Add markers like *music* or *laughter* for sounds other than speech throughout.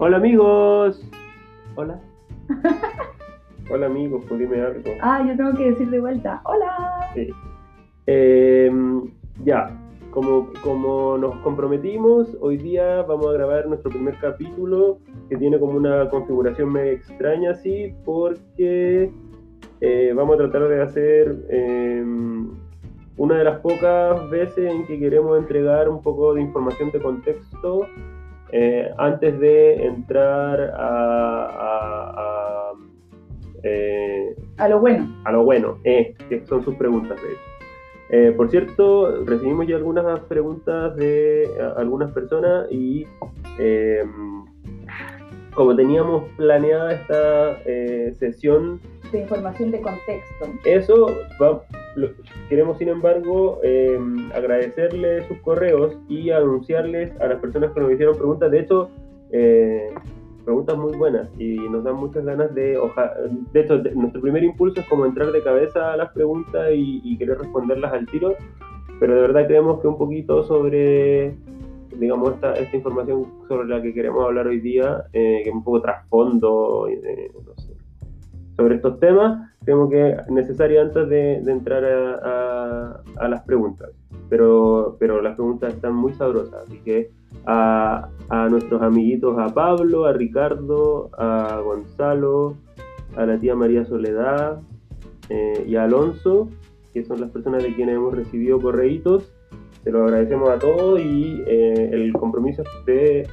Hola amigos. Hola. *laughs* Hola amigos, pues dime algo. Ah, yo tengo que decir de vuelta. Hola. Sí. Eh, ya, como, como nos comprometimos, hoy día vamos a grabar nuestro primer capítulo que tiene como una configuración medio extraña así, porque eh, vamos a tratar de hacer eh, una de las pocas veces en que queremos entregar un poco de información de contexto eh, antes de entrar a, a, a, eh, A lo bueno. a lo bueno, eh, que son sus preguntas de hecho. Eh, por cierto, recibimos ya algunas preguntas de algunas personas y eh, como teníamos planeada esta eh, sesión De información de contexto. eso, va- queremos sin embargo eh, agradecerles sus correos y anunciarles a las personas que nos hicieron preguntas. De hecho, eh, preguntas muy buenas y nos dan muchas ganas de... oja- de hecho, nuestro primer impulso es como entrar de cabeza a las preguntas y, y querer responderlas al tiro, pero de verdad creemos que un poquito sobre digamos, esta, esta información sobre la que queremos hablar hoy día, eh, que es un poco trasfondo, eh, no sé, sobre estos temas, creemos que es necesario antes de, de entrar a, a- a las preguntas. Pero, pero las preguntas están muy sabrosas, así que a, a nuestros amiguitos, a Pablo, a Ricardo, a Gonzalo, a la tía María Soledad eh, y a Alonso, que son las personas de quienes hemos recibido correitos, se lo agradecemos a todos y eh, el compromiso es de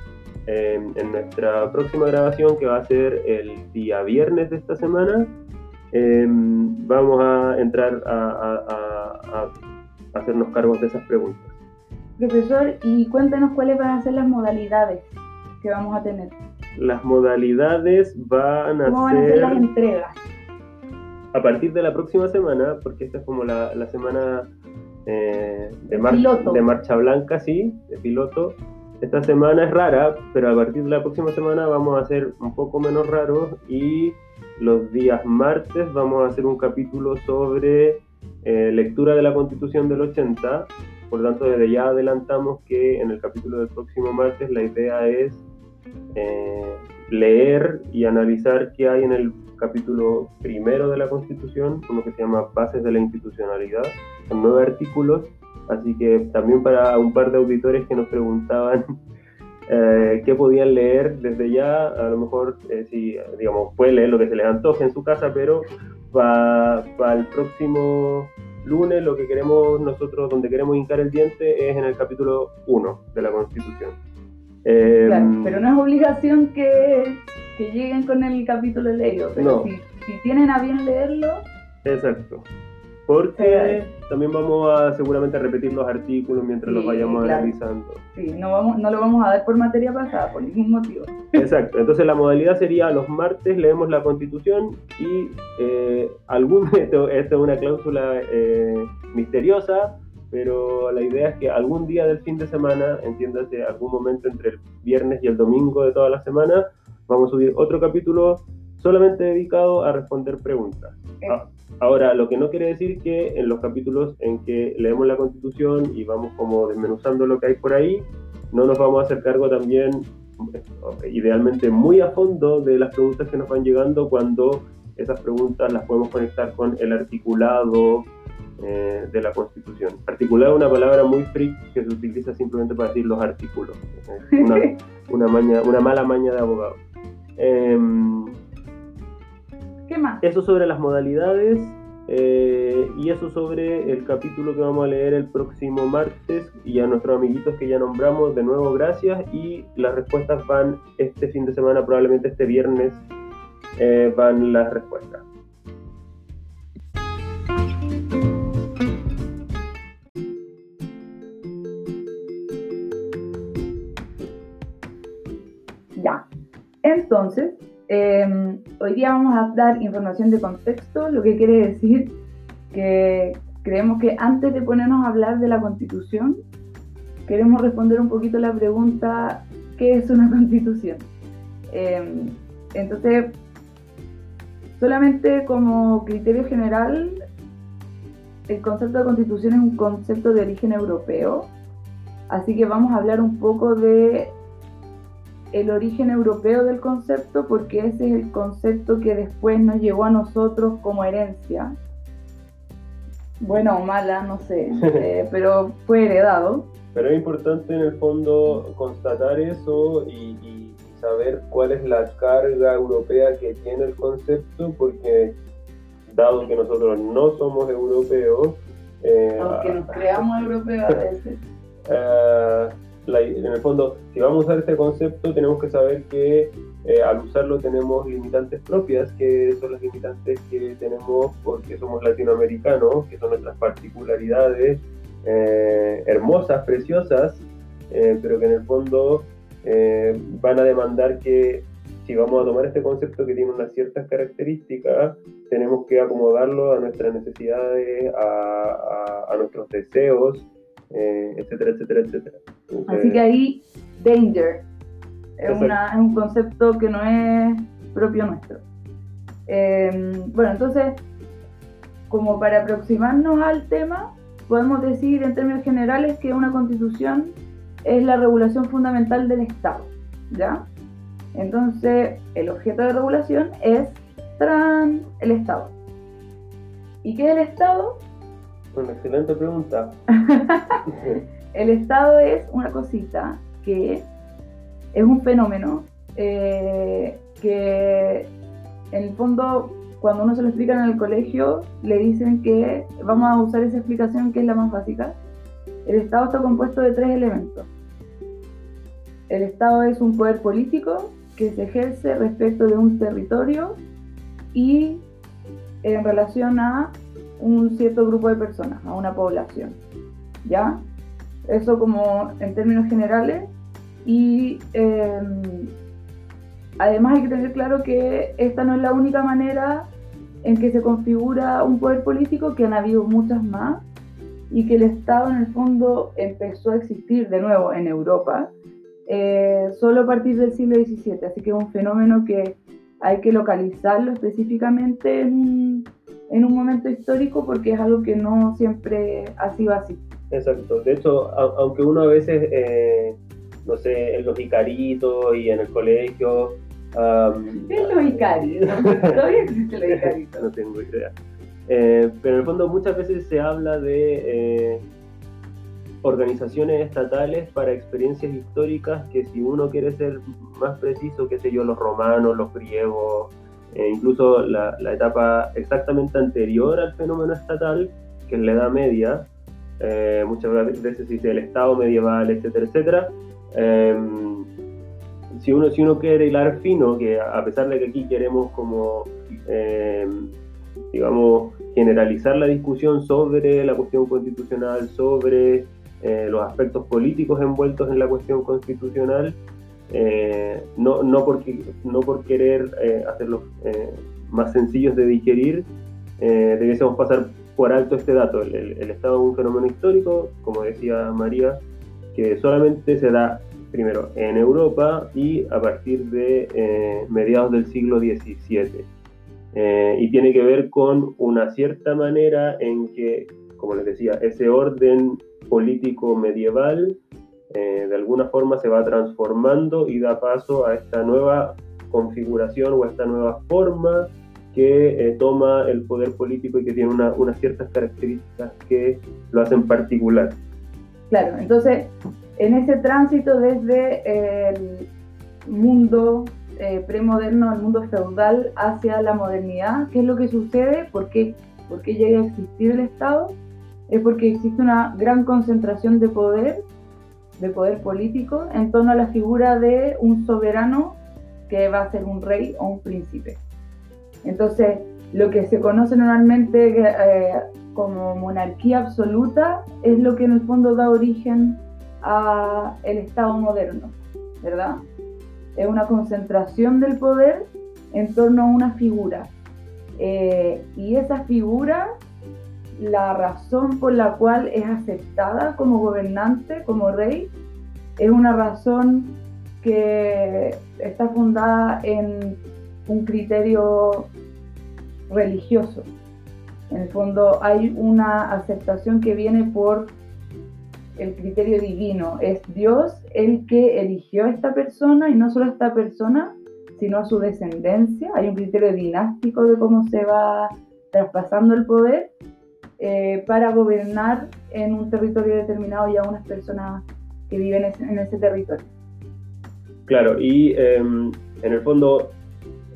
eh, en nuestra próxima grabación, que va a ser el día viernes de esta semana, eh, vamos a entrar a, a- a- a hacernos cargos de esas preguntas. Profesor, y cuéntanos cuáles van a ser las modalidades que vamos a tener. Las modalidades van a ¿Cómo van a ser ser las entregas? a partir de la próxima semana, porque esta es como la, la semana eh, de, mar- Piloto. de marcha blanca, sí, de piloto. Esta semana es rara, pero a partir de la próxima semana vamos a ser un poco menos raros y los días martes vamos a hacer un capítulo sobre eh, lectura de la Constitución del 80. Por tanto, desde ya adelantamos que en el capítulo del próximo martes la idea es eh, leer y analizar qué hay en el capítulo primero de la Constitución, uno que se llama Bases de la Institucionalidad. Son nueve artículos, así que también para un par de auditores que nos preguntaban *laughs* eh, qué podían leer desde ya, a lo mejor, eh, si, digamos, pueden leer lo que se les antoje en su casa, pero para el próximo lunes lo que queremos nosotros, donde queremos hincar el diente, es en el capítulo 1 de la Constitución. Eh, Claro, pero no es obligación que, que lleguen con el capítulo leído, pero No. si, si tienen a bien leerlo, Exacto. Porque también vamos a seguramente repetir los artículos mientras los vayamos claro. analizando. sí, no, vamos, no lo vamos a dar por materia pasada, por ningún motivo. Exacto. Entonces la modalidad sería los martes leemos la constitución y eh, algún, *laughs* esto, esto es una cláusula eh, misteriosa, pero la idea es que algún día del fin de semana, entiéndase algún momento entre el viernes y el domingo de toda la semana, vamos a subir otro capítulo solamente dedicado a responder preguntas. Eh, Ah, Ahora, lo que no quiere decir que en los capítulos en que leemos la Constitución y vamos como desmenuzando lo que hay por ahí, no nos vamos a hacer cargo también, eh, idealmente muy a fondo, de las preguntas que nos van llegando cuando esas preguntas las podemos conectar con el articulado eh, de la Constitución. Articulado es una palabra muy freak que se utiliza simplemente para decir los artículos. Una, *laughs* una, maña, una mala maña de abogado. Em, ¿Qué más? eso sobre las modalidades eh, y eso sobre el capítulo que vamos a leer el próximo martes y a nuestros amiguitos que ya nombramos de nuevo gracias y las respuestas van este fin de semana, probablemente este viernes eh, van las respuestas. Ya. Entonces, eh, hoy día vamos a dar información de contexto, lo que quiere decir que creemos que antes de ponernos a hablar de la constitución, queremos responder un poquito la pregunta, ¿qué es una *laughs* constitución? Eh, entonces, solamente como criterio general, el concepto de constitución es un concepto de origen europeo, así que vamos a hablar un poco de el origen europeo del concepto porque ese es el concepto que después nos llegó a nosotros como herencia. Buena o mala, no sé, *laughs* eh, pero fue heredado. Pero es importante en el fondo constatar eso y, saber cuál es la carga europea que tiene el concepto, porque dado que nosotros no somos europeos, eh, aunque nos creamos europeos a veces. *laughs* En el fondo, si vamos a usar este concepto, tenemos que saber que eh, al usarlo tenemos limitantes propias, que son las limitantes que tenemos porque somos latinoamericanos, que son nuestras particularidades eh, hermosas, preciosas, eh, pero que en el fondo van a demandar que si vamos a tomar este concepto que tiene unas ciertas características, tenemos que acomodarlo a nuestras necesidades, a nuestros deseos, etcétera, etcétera, etcétera. Así que ahí, danger. Es, un concepto que no es propio nuestro. Em, bueno, entonces, como para aproximarnos al tema, podemos decir en términos generales que una constitución es la regulación fundamental del Estado, ¿ya? Entonces, el objeto de regulación es el Estado. ¿Y qué es el Estado? Una excelente pregunta. *laughs* el Estado es una cosita que es un fenómeno eh, que en el fondo cuando uno se lo explica en el colegio le dicen que vamos a usar esa explicación que es la más básica. El Estado está compuesto de tres elementos. El Estado es un poder político que se ejerce respecto de un territorio y en relación a un cierto grupo de personas, a una población. ¿Ya? Eso como en términos generales. Y em, además hay que tener claro que esta no es la única manera en que se configura un poder político, que han habido muchas más, y que el Estado en el fondo empezó a existir de nuevo en Europa eh, solo a partir del siglo XVII. Así que es un fenómeno que hay que localizarlo específicamente en en un momento histórico porque es algo que no siempre ha sido así. Exacto. De hecho, aunque uno a veces, eh, no sé, en los Icaritos y en el colegio... Um, ¿Qué es los Icaritos? *laughs* Todavía existe los Icaritos. no tengo idea. Eh, pero en el fondo muchas veces se habla de eh, organizaciones estatales para experiencias históricas que si uno quiere ser más preciso, qué sé yo, los romanos, los griegos, e incluso la, etapa exactamente anterior al fenómeno estatal, que es la Edad Media, eh, muchas veces dice el Estado medieval, etcétera, etcétera. Em, si, uno, si uno quiere hilar fino, que a pesar de que aquí queremos como, em, digamos, generalizar la discusión sobre la cuestión constitucional, sobre eh, los aspectos políticos envueltos en la cuestión constitucional, eh, no, no, porque, no por querer eh, hacerlos eh, más sencillos de digerir, debiésemos pasar por alto este dato. El, Estado es un fenómeno histórico, como decía María, que solamente se da primero en Europa y a partir de mediados del siglo XVII. y tiene que ver con una cierta manera en que, como les decía, ese orden político medieval eh, de alguna forma se va transformando y da paso a esta nueva configuración o a esta nueva forma que eh, toma el poder político y que tiene unas ciertas características que lo hacen particular. Claro, entonces en ese tránsito desde el mundo eh, premoderno al mundo feudal hacia la modernidad, ¿qué es lo que sucede? ¿Por qué, ¿Por qué llega a existir el Estado? Es porque existe una gran concentración de poder de poder político en torno a la figura de un soberano que va a ser un rey o un príncipe. Entonces, lo que se conoce normalmente eh, como monarquía absoluta es lo que en el fondo da origen a el Estado moderno, ¿verdad? Es una concentración del poder en torno a una figura. Eh, y esa figura la razón por la cual es aceptada como gobernante, como rey, es una razón que está fundada en un criterio religioso. En el fondo hay una aceptación que viene por el criterio divino, es Dios el que eligió a esta persona y no solo a esta persona, sino a su descendencia. Hay un criterio dinástico de cómo se va traspasando el poder eh, para gobernar en un territorio determinado y a unas personas que viven en ese, territorio. Claro, y em, en el fondo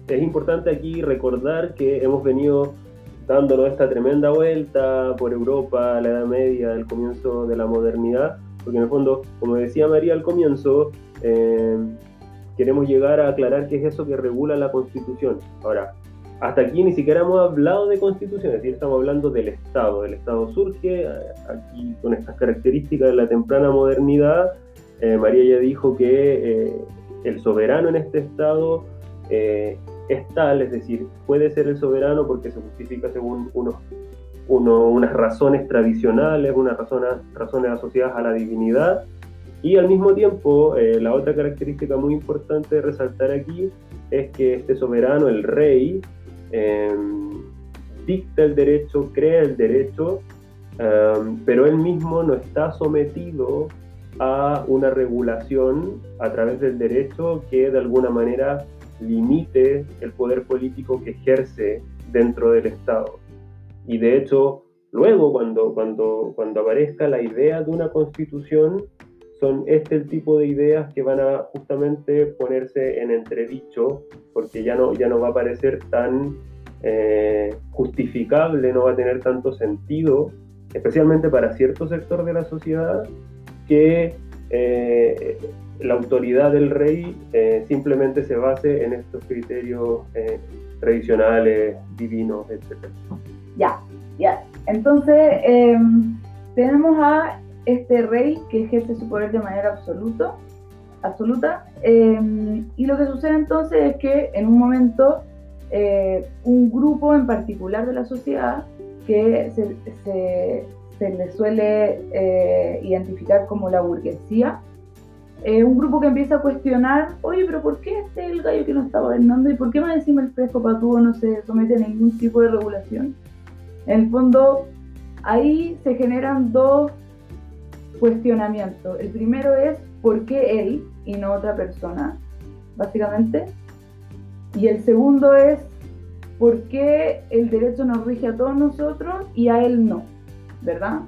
es importante aquí recordar que hemos venido dándonos esta tremenda vuelta por Europa, la Edad Media, el comienzo de la modernidad, porque en el fondo, como decía María al comienzo, em, queremos llegar a aclarar qué es eso que regula la Constitución. Ahora, hasta aquí ni siquiera hemos hablado de constitución, es decir, estamos hablando del Estado. El Estado surge eh, aquí con estas características de la temprana modernidad. Eh, María ya dijo que eh, el soberano en este Estado es tal, es decir, puede ser el soberano porque se justifica según unos, unas razones tradicionales, unas razones, razones asociadas a la divinidad. Y al mismo tiempo, la otra característica muy importante de resaltar aquí es que este soberano, el rey, Em, dicta el derecho, crea el derecho, em, pero él mismo no está sometido a una regulación a través del derecho que de alguna manera limite el poder político que ejerce dentro del Estado. Y de hecho, luego cuando, cuando, cuando aparezca la idea de una constitución, son este el tipo de ideas que van a justamente ponerse en entredicho, porque ya no, ya no va a parecer tan eh, justificable, no va a tener tanto sentido, especialmente para cierto sector de la sociedad, que eh, la autoridad del rey eh, simplemente se base en estos criterios tradicionales, divinos, etc. Ya, ya. Entonces, em, tenemos a este rey que ejerce su poder de manera absoluta, absoluta. Em, y lo que sucede entonces es que en un momento eh, un grupo en particular de la sociedad que se, le suele eh, identificar como la burguesía, eh, un grupo que empieza a cuestionar, oye, pero ¿por qué este es el gallo que no está gobernando y por qué más encima el fresco patúo no se somete a ningún tipo de regulación? En el fondo, ahí se generan dos cuestionamiento. El primero es por qué él y no otra persona, básicamente. Y el segundo es por qué el derecho nos rige a todos nosotros y a él no, ¿verdad?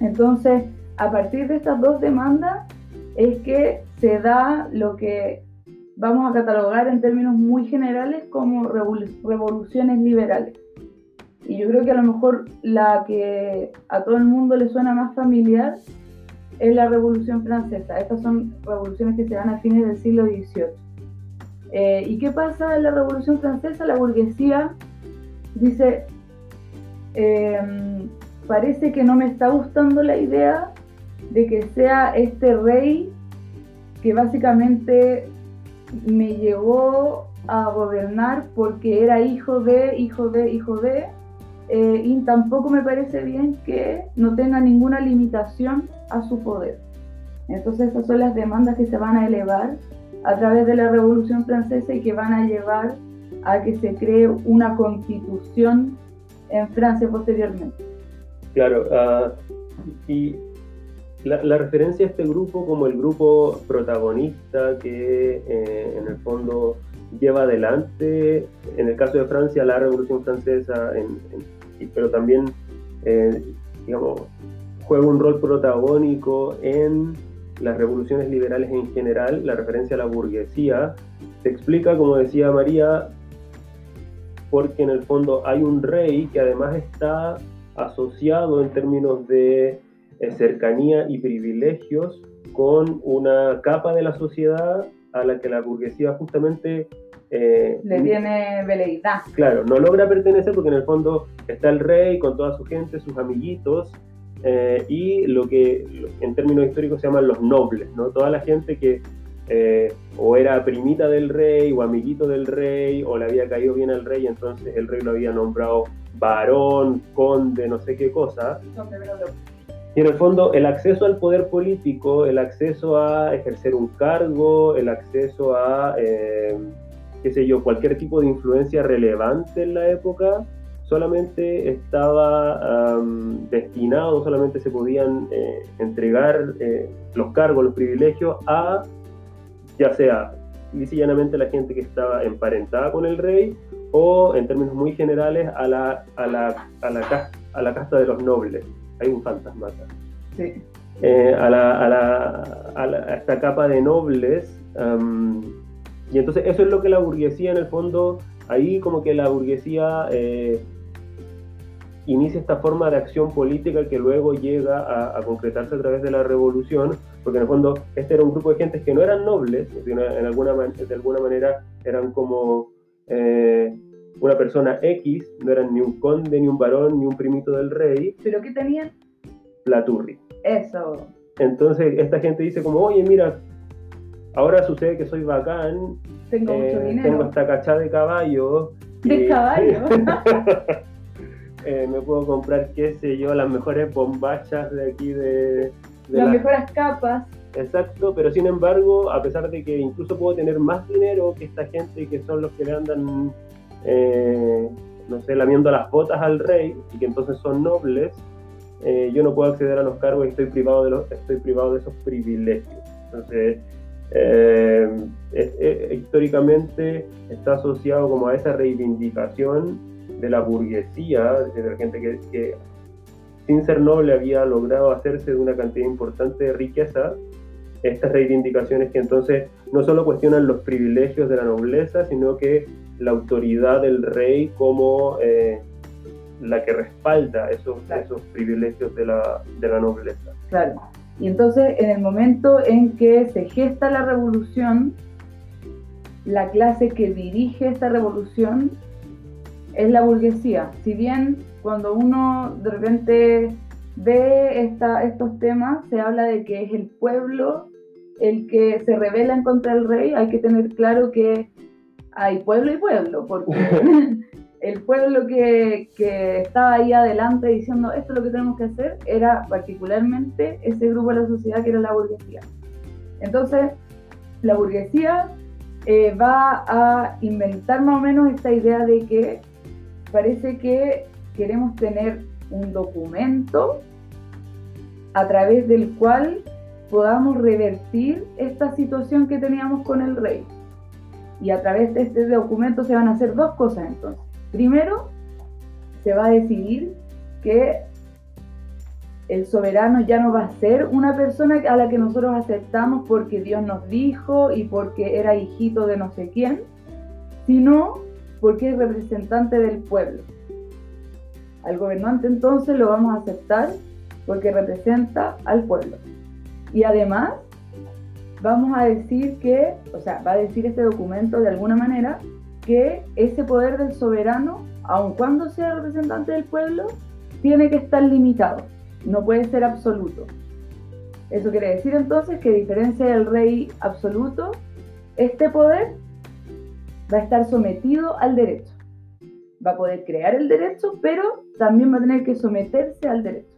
Entonces, a partir de estas dos demandas es que se da lo que vamos a catalogar en términos muy generales como revoluciones liberales. Y yo creo que a lo mejor la que a todo el mundo le suena más familiar es la Revolución Francesa. Estas son revoluciones que se dan a fines del siglo XVIII. Eh, ¿Y qué pasa en la Revolución Francesa? La burguesía dice, em, parece que no me está gustando la idea de que sea este rey que básicamente me llevó a gobernar porque era hijo de, hijo de, hijo de, eh, y tampoco me parece bien que no tenga ninguna limitación a su poder. Entonces esas son las demandas que se van a elevar a través de la Revolución Francesa y que van a llevar a que se cree una constitución en Francia posteriormente. Claro, ah, y la, referencia a este grupo como el grupo protagonista que eh, en el fondo lleva adelante, en el caso de Francia, la Revolución Francesa, pero también, eh, digamos, juega un rol protagónico en las revoluciones liberales en general, la referencia a la burguesía, se explica, como decía María, porque en el fondo hay un rey que además está asociado en términos de eh, cercanía y privilegios con una capa de la sociedad a la que la burguesía justamente... Eh, Le tiene veleidad. Claro, no logra pertenecer porque en el fondo está el rey con toda su gente, sus amiguitos, eh, y lo que en términos históricos se llaman los nobles, ¿no? Toda la gente que eh, o era primita del rey o amiguito del rey o le había caído bien al rey, entonces el rey lo había nombrado varón, conde, no sé qué cosa. Y en el fondo el acceso al poder político, el acceso a ejercer un cargo, el acceso a, eh, qué sé yo, cualquier tipo de influencia relevante en la época, solamente estaba destinado, solamente se podían eh, entregar eh, los cargos, los privilegios a, ya sea llanamente la gente que estaba emparentada con el rey o en términos muy generales a la, a la, a la, a la casta de los nobles. Hay un fantasma acá. Sí. Eh, a, la, a, la, a, esta capa de nobles. Y entonces eso es lo que la burguesía en el fondo, ahí como que la burguesía inicia esta forma de acción política que luego llega a, concretarse a través de la revolución, porque en el fondo este era un grupo de gente que no eran nobles, en alguna, de alguna manera eran como eh, una persona X, no eran ni un conde, ni un varón, ni un primito del rey. ¿Pero qué tenían? Platurri. Eso. Entonces esta gente dice como, oye, mira, ahora sucede que soy bacán, tengo mucho eh, dinero. Tengo esta cachada de caballo. ¿De caballo? *laughs* Eh, me puedo comprar, qué sé yo, las mejores bombachas de aquí de... las mejores capas. Exacto, pero sin embargo, a pesar de que incluso puedo tener más dinero que esta gente que son los que le andan, eh, no sé, lamiendo las botas al rey y que entonces son nobles, eh, yo no puedo acceder a los cargos y estoy privado de, los, estoy privado de esos privilegios. Entonces, históricamente está asociado como a esa reivindicación de la burguesía, de la gente que, sin ser noble había logrado hacerse de una cantidad importante de riqueza, estas reivindicaciones que entonces no solo cuestionan los privilegios de la nobleza, sino que la autoridad del rey como eh, la que respalda esos, esos privilegios de la, de la nobleza. Claro. Y entonces en el momento en que se gesta la revolución, la clase que dirige esta revolución es la burguesía. Si bien cuando uno de repente ve esta, estos temas, se habla de que es el pueblo el que se revela en contra del rey, hay que tener claro que hay pueblo y pueblo, porque *laughs* *laughs* el pueblo que, que, estaba ahí adelante diciendo esto es lo que tenemos que hacer era particularmente ese grupo de la sociedad que era la burguesía. Entonces, la burguesía eh, va a inventar más o menos esta idea de que parece que queremos tener un documento a través del cual podamos revertir esta situación que teníamos con el rey. Y a través de este documento se van a hacer dos cosas entonces. Primero, se va a decidir que el soberano ya no va a ser una persona a la que nosotros aceptamos porque Dios nos dijo y porque era hijito de no sé quién, sino porque es representante del pueblo. Al gobernante entonces lo vamos a aceptar porque representa al pueblo. Y además vamos a decir que, o sea, va a decir este documento de alguna manera que ese poder del soberano, aun cuando sea representante del pueblo, tiene que estar limitado, no puede ser absoluto. Eso quiere decir entonces que a diferencia del rey absoluto, este poder va a estar sometido al derecho. Va a poder crear el derecho, pero también va a tener que someterse al derecho.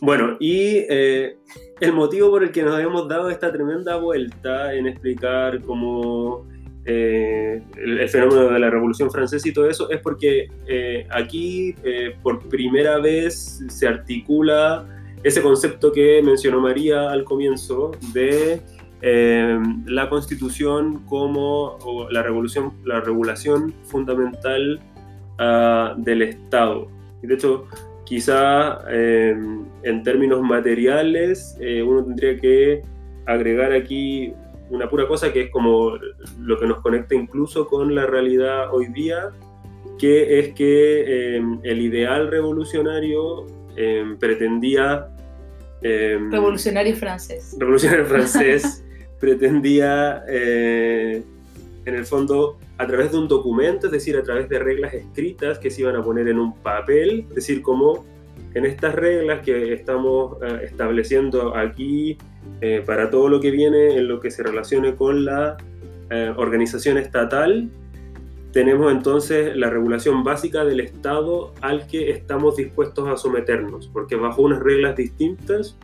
Bueno, y eh, el motivo por el que nos habíamos dado esta tremenda vuelta en explicar cómo eh, el, fenómeno de la Revolución Francesa y todo eso, es porque eh, aquí por primera vez se articula ese concepto que mencionó María al comienzo de la Constitución como la, revolución, la regulación fundamental ah, del Estado. Y de hecho, quizá en términos materiales uno tendría que agregar aquí una pura cosa que es como lo que nos conecta incluso con la realidad hoy día, que es que em, el ideal revolucionario em, pretendía... Em, revolucionario francés. Revolucionario francés *laughs* pretendía, eh, en el fondo, a través de un documento, es decir, a través de reglas escritas que se iban a poner en un papel, es decir, como en estas reglas que estamos eh, estableciendo aquí eh, para todo lo que viene en lo que se relacione con la eh, organización estatal, tenemos entonces la regulación básica del Estado al que estamos dispuestos a someternos, porque bajo unas reglas distintas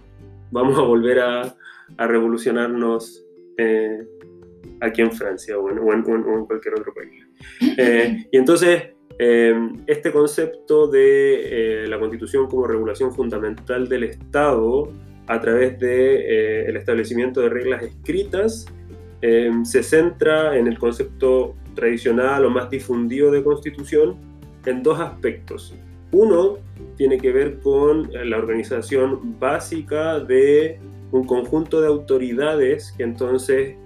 vamos a volver a, revolucionarnos eh, aquí en Francia o en, cualquier otro país. *laughs* Eh, y entonces, eh, este concepto de la Constitución como regulación fundamental del Estado a través del el establecimiento de reglas escritas se centra en el concepto tradicional o más difundido de constitución en dos aspectos. Uno tiene que ver con la organización básica de un conjunto de autoridades que entonces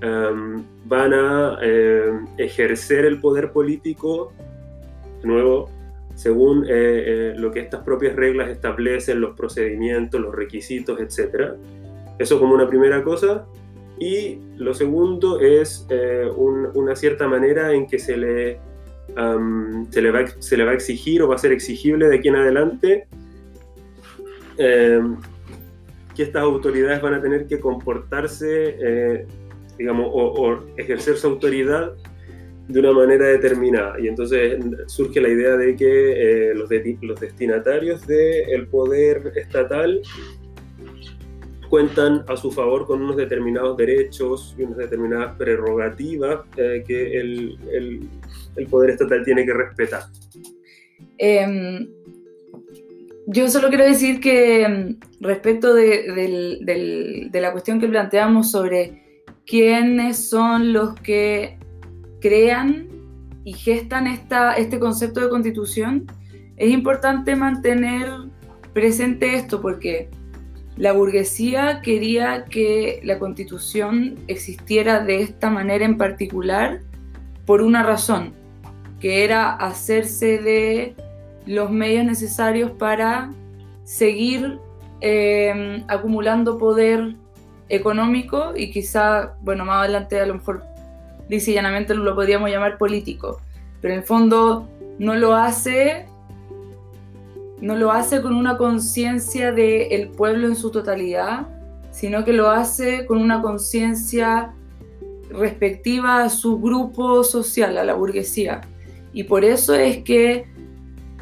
em, van a em, ejercer el poder político, de nuevo, según eh, eh, lo que estas propias reglas establecen, los procedimientos, los requisitos, etc. Eso como una primera cosa. Y lo segundo es eh, una cierta manera en que se le, se, le va, se le va a exigir o va a ser exigible de aquí en adelante que estas autoridades van a tener que comportarse, eh, digamos, o, ejercer su autoridad de una manera determinada. Y entonces surge la idea de que eh, los, los destinatarios del poder estatal cuentan a su favor con unos determinados derechos y unas determinadas prerrogativas eh, que el, el, poder estatal tiene que respetar. Em, yo solo quiero decir que em, respecto de, de, la cuestión que planteamos sobre quiénes son los que crean y gestan esta, este concepto de constitución, es importante mantener presente esto porque la burguesía quería que la constitución existiera de esta manera en particular por una razón, que era hacerse de los medios necesarios para seguir em, acumulando poder económico y quizá, bueno, más adelante a lo mejor lisa llanamente lo podríamos llamar político, pero en el fondo no lo hace no lo hace con una conciencia del pueblo en su totalidad, sino que lo hace con una conciencia respectiva a su grupo social, a la burguesía. Y por eso es que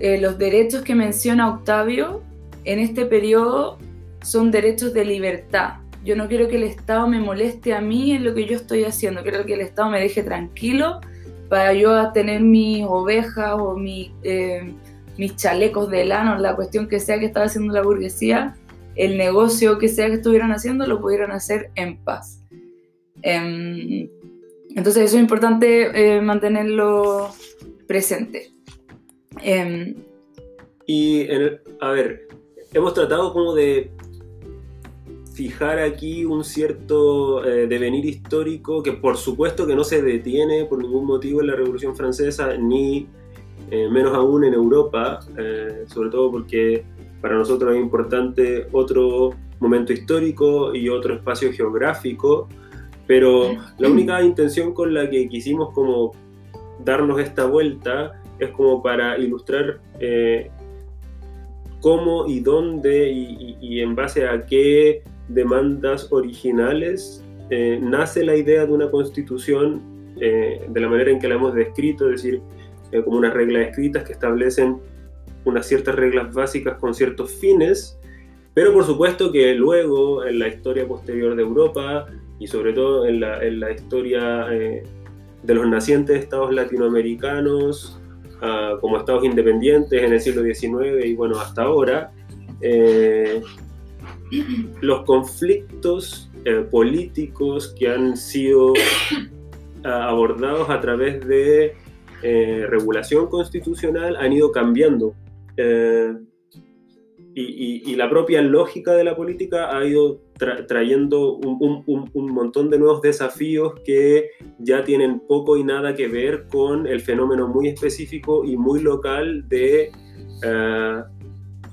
eh, los derechos que menciona Octavio en este periodo son derechos de libertad. Yo no quiero que el Estado me moleste a mí en lo que yo estoy haciendo, quiero que el Estado me deje tranquilo para yo tener mis ovejas o mi... Eh, mis chalecos de lano, la cuestión que sea que estaba haciendo la burguesía, el negocio que sea que estuvieran haciendo, lo pudieran hacer en paz. Em, entonces eso es importante eh, mantenerlo presente. Em, y, a ver, hemos tratado como de fijar aquí un cierto eh, devenir histórico que por supuesto que no se detiene por ningún motivo en la Revolución Francesa ni eh, menos aún en Europa, eh, sobre todo porque para nosotros es importante otro momento histórico y otro espacio geográfico, pero la única *clears throat* intención con la que quisimos como darnos esta vuelta es como para ilustrar cómo y dónde y, en base a qué demandas originales nace la idea de una constitución de la manera en que la hemos descrito, es decir, eh, como unas reglas escritas que establecen unas ciertas reglas básicas con ciertos fines, pero por supuesto que luego en la historia posterior de Europa y sobre todo en la, en la historia eh, de los nacientes estados latinoamericanos ah, como estados independientes en el siglo XIX y bueno, hasta ahora, eh, los conflictos políticos que han sido *coughs* ah, abordados a través de eh, regulación constitucional han ido cambiando. Eh, y, la propia lógica de la política ha ido trayendo un, montón de nuevos desafíos que ya tienen poco y nada que ver con el fenómeno muy específico y muy local de eh,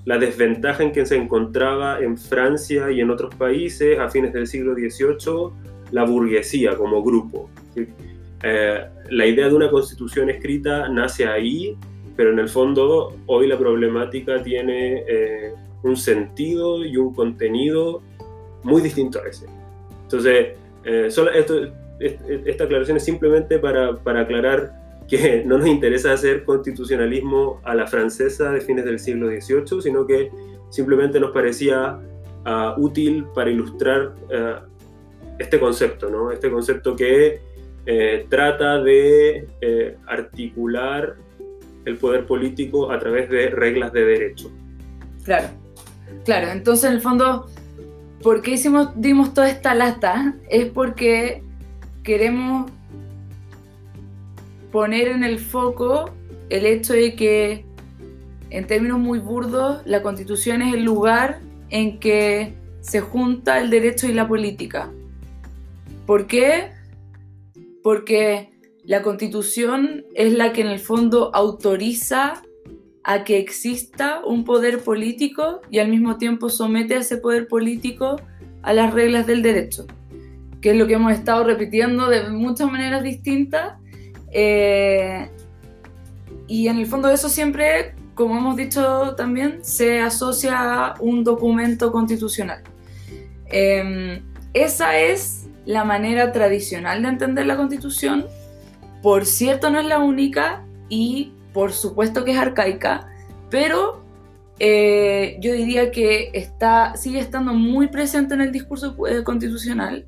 la desventaja en que se encontraba en Francia y en otros países a fines del siglo XVIII la burguesía como grupo. Eh, la idea de una constitución escrita nace ahí, pero en el fondo hoy la problemática tiene eh, un sentido y un contenido muy distinto a ese. Entonces, eh, esta aclaración es simplemente para, para aclarar que *laughs* no nos interesa hacer constitucionalismo a la francesa de fines del siglo XVIII, sino que simplemente nos parecía ah, útil para ilustrar ah, este concepto, ¿no? este concepto que eh, trata de eh, articular el poder político a través de reglas de derecho. Claro, claro, entonces en el fondo, ¿por qué hicimos, dimos toda esta lata? Es porque queremos poner en el foco el hecho de que, en términos muy burdos, la constitución es el lugar en que se junta el derecho y la política. ¿Por qué? Porque la constitución es la que en el fondo autoriza a que exista un poder político y al mismo tiempo somete a ese poder político a las reglas del derecho, que es lo que hemos estado repitiendo de muchas maneras distintas eh, y en el fondo eso siempre, como hemos dicho también, se asocia a un documento constitucional. Em, esa es la manera tradicional de entender la constitución. Por cierto, no es la única y por supuesto que es arcaica, pero eh, yo diría que está, sigue estando muy presente en el discurso eh, constitucional.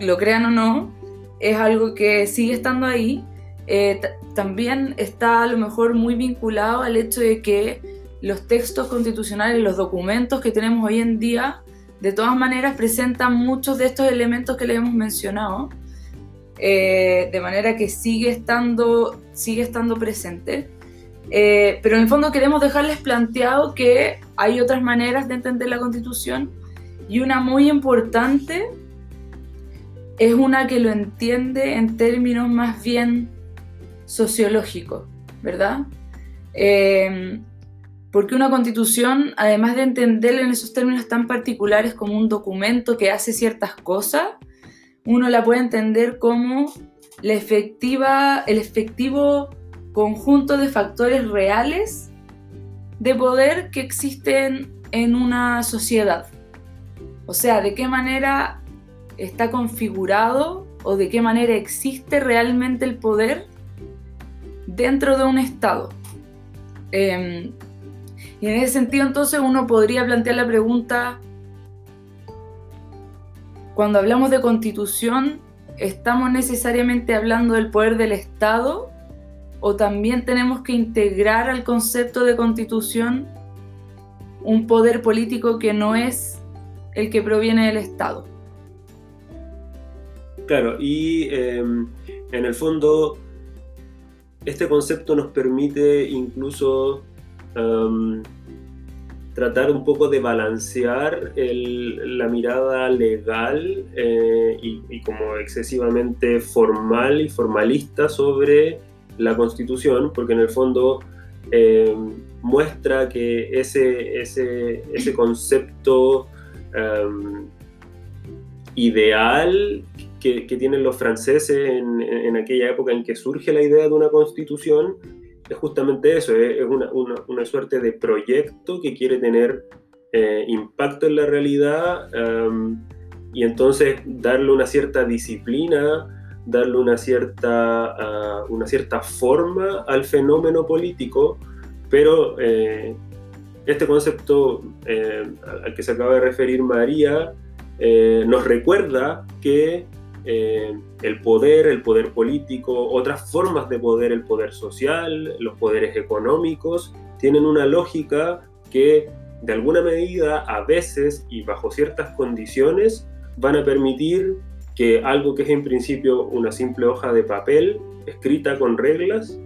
lo crean o no, es algo que sigue estando ahí. Eh, también está a lo mejor muy vinculado al hecho de que los textos constitucionales, los documentos que tenemos hoy en día, de todas maneras presentan muchos de estos elementos que le hemos mencionado, eh, de manera que sigue estando, sigue estando presente. Eh, pero en el fondo queremos dejarles planteado que hay otras maneras de entender la constitución y una muy importante es una que lo entiende en términos más bien sociológicos, ¿verdad? Em, porque una constitución, además de entenderla en esos términos tan particulares como un documento que hace ciertas cosas, uno la puede entender como la efectiva, el efectivo conjunto de factores reales de poder que existen en una sociedad. O sea, de qué manera está configurado o de qué manera existe realmente el poder dentro de un Estado. Em, y en ese sentido entonces uno podría plantear la pregunta, cuando hablamos de constitución, ¿estamos necesariamente hablando del poder del Estado o también tenemos que integrar al concepto de constitución un poder político que no es el que proviene del Estado? Claro, y em, en el fondo este concepto nos permite incluso em, tratar un poco de balancear la mirada legal eh, y, como excesivamente formal y formalista sobre la constitución, porque en el fondo em, muestra que ese, ese, ese concepto ideal que, tienen los franceses en, aquella época en que surge la idea de una constitución es justamente eso, es, una, suerte de proyecto que quiere tener eh, impacto en la realidad um, y entonces darle una cierta disciplina, darle una cierta, uh, una cierta forma al fenómeno político, pero eh, este concepto eh, al que se acaba de referir María nos recuerda que eh, el poder, el poder político, otras formas de poder, el poder social, los poderes económicos, tienen una lógica que de alguna medida, a veces y bajo ciertas condiciones, van a permitir que algo que es en principio una simple hoja de papel escrita con reglas,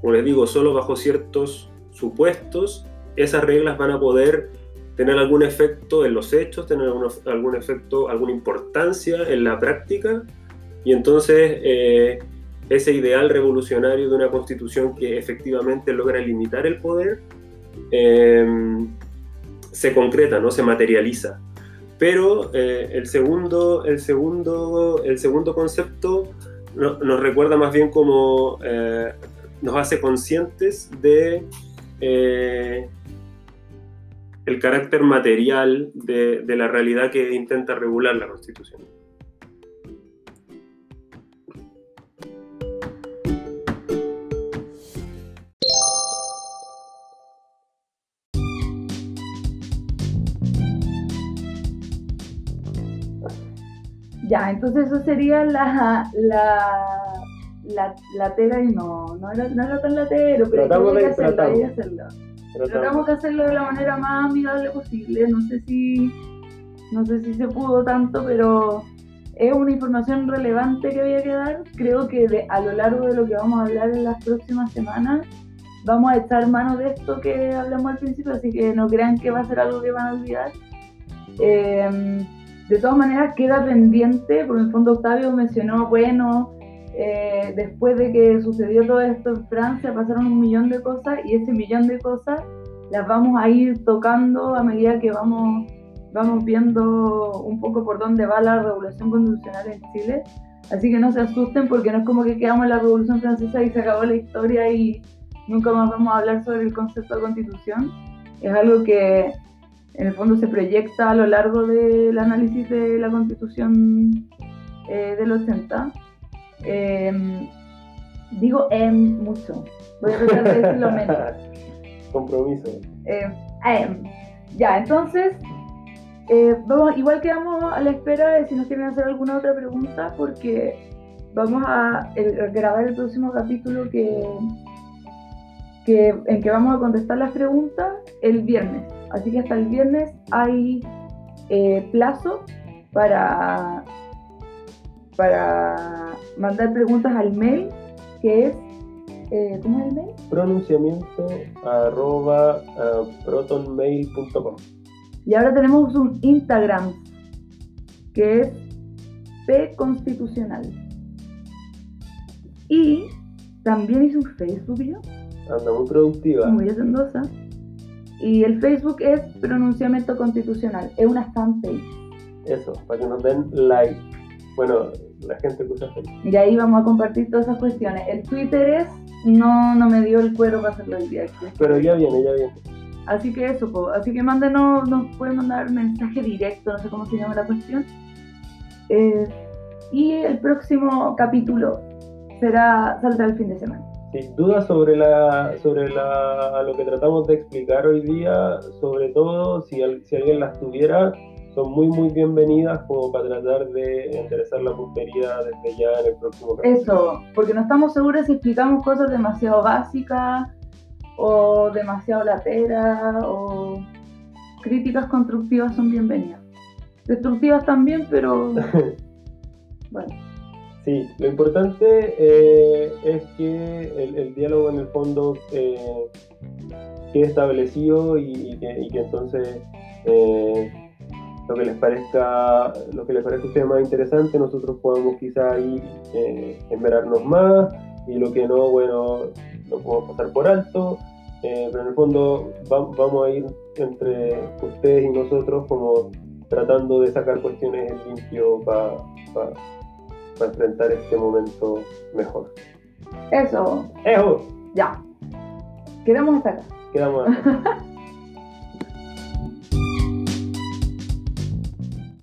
como les digo, solo bajo ciertos supuestos, esas reglas van a poder tener algún efecto en los hechos, tener algún, efecto, alguna importancia en la práctica, y entonces eh, ese ideal revolucionario de una constitución que efectivamente logra limitar el poder em, se concreta, ¿no? se materializa. Pero eh, el, segundo, el, segundo, el segundo concepto nos recuerda más bien como eh, nos hace conscientes de el carácter material de, de la realidad que intenta regular la Constitución. Ya, entonces eso sería la, la, la, la tela y no, no era, no era tan latero, pero tratamos de, hacerlo. Tratamos de hacerlo de la manera más amigable posible. No sé si, no sé si se pudo tanto, pero es una información relevante que había que dar. Creo que de- a lo largo de lo que vamos a hablar en las próximas semanas, vamos a echar mano de esto que hablamos al principio, así que no crean que va a ser algo que van a olvidar. Eh, de todas maneras, queda pendiente, porque en el fondo Octavio mencionó, bueno, eh, después de que sucedió todo esto en Francia, pasaron un millón de cosas y ese millón de cosas las vamos a ir tocando a medida que vamos, vamos viendo un poco por dónde va la revolución constitucional en Chile. Así que no se asusten porque no es como que quedamos en la revolución francesa y se acabó la historia y nunca más vamos a hablar sobre el concepto de constitución. Es algo que en el fondo se proyecta a lo largo del análisis de la constitución eh, del 80. Eh, digo em mucho, voy a tratar de decirlo menos. *laughs* Compromiso. Eh, em. Ya, entonces, eh, vamos, igual quedamos a la espera de si nos quieren hacer alguna otra pregunta, porque vamos a el- grabar el próximo capítulo que, que, en que vamos a contestar las preguntas el viernes. Así que hasta el viernes hay eh, plazo para, para mandar preguntas al mail, que es, eh, ¿cómo es el mail? Pronunciamiento arroba ah, protonmail.com. Y ahora tenemos un Instagram, que es P Constitucional. Y también hice un Facebook yo, Anda muy productiva. muy hacendosa. Y el Facebook es Pronunciamiento Constitucional, es una fanpage. Eso, para que nos den like. Bueno, la gente usa Facebook. Y ahí vamos a compartir todas esas cuestiones. El Twitter es, no, no me dio el cuero para hacerlo el directo. Pero ya viene, ya viene. Así que eso, po. así que mándenos, nos pueden mandar mensaje directo, no sé cómo se llama la cuestión. Eh, y el próximo capítulo será saldrá el fin de semana. Sí, dudas sobre la sobre la, lo que tratamos de explicar hoy día, sobre todo si, si alguien las tuviera, son muy muy bienvenidas como para tratar de enderezar la puntería desde ya en el próximo capítulo. Eso, porque no estamos seguros si explicamos cosas demasiado básicas o demasiado lateras o críticas constructivas son bienvenidas. Destructivas también, pero *laughs* bueno, Sí, lo importante eh, es que el, el diálogo en el fondo eh, quede establecido y, y que, y que entonces eh, lo que les parezca lo que les parezca a ustedes más interesante nosotros podamos quizá ahí eh, esmerarnos más y lo que no, bueno, lo podemos pasar por alto, eh, pero en el fondo va- vamos a ir entre ustedes y nosotros como tratando de sacar cuestiones en limpio para enfrentar este momento mejor. eso, ¡Ejo! ya. Quedamos hasta acá. Quedamos acá. *laughs*